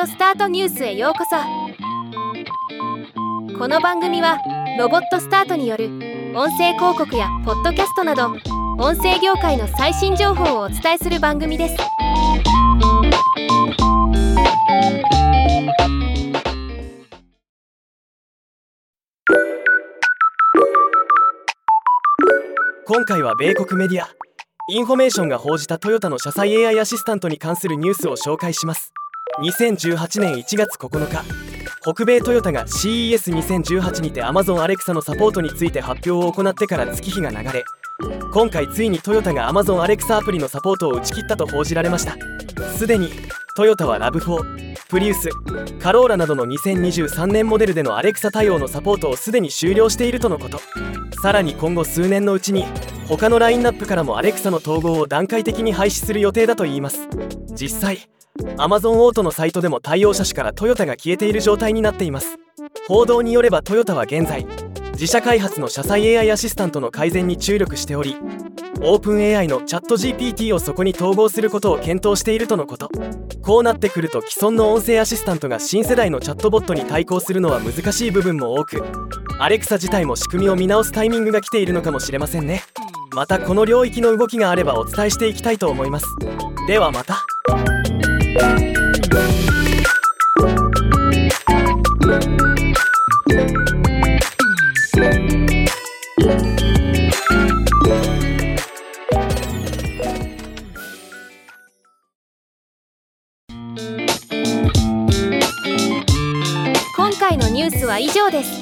オスタートニュースへようこそ。この番組はロボットスタートによる音声広告やポッドキャストなど音声業界の最新情報をお伝えする番組です。今回は米国メディア。インフォメーションが報じたトヨタの車載 AI アシスタントに関するニュースを紹介します。2018年1月9日北米トヨタが CES2018 にて Amazon Alexa のサポートについて発表を行ってから月日が流れ今回ついにトヨタが Amazon Alexa アプリのサポートを打ち切ったと報じられました。すでにトヨタは RAV4 プリウスカローラなどの2023年モデルでの Alexa 対応のサポートをすでに終了しているとのこと。さらに今後数年のうちに他のラインナップからも Alexa の統合を段階的に廃止する予定だといいます。実際 Amazon オートのサイトでも対応車種からトヨタが消えている状態になっています。報道によればトヨタは現在自社開発の車載 AI アシスタントの改善に注力しておりオープン AI のチャット GPT をそこに統合することを検討しているとのこと。こうなってくると既存の音声アシスタントが新世代のチャットボットに対抗するのは難しい部分も多くアレクサ自体も仕組みを見直すタイミングが来ているのかもしれませんね。またこの領域の動きがあればお伝えしていきたいと思います。ではまた。今回のニュースは以上です。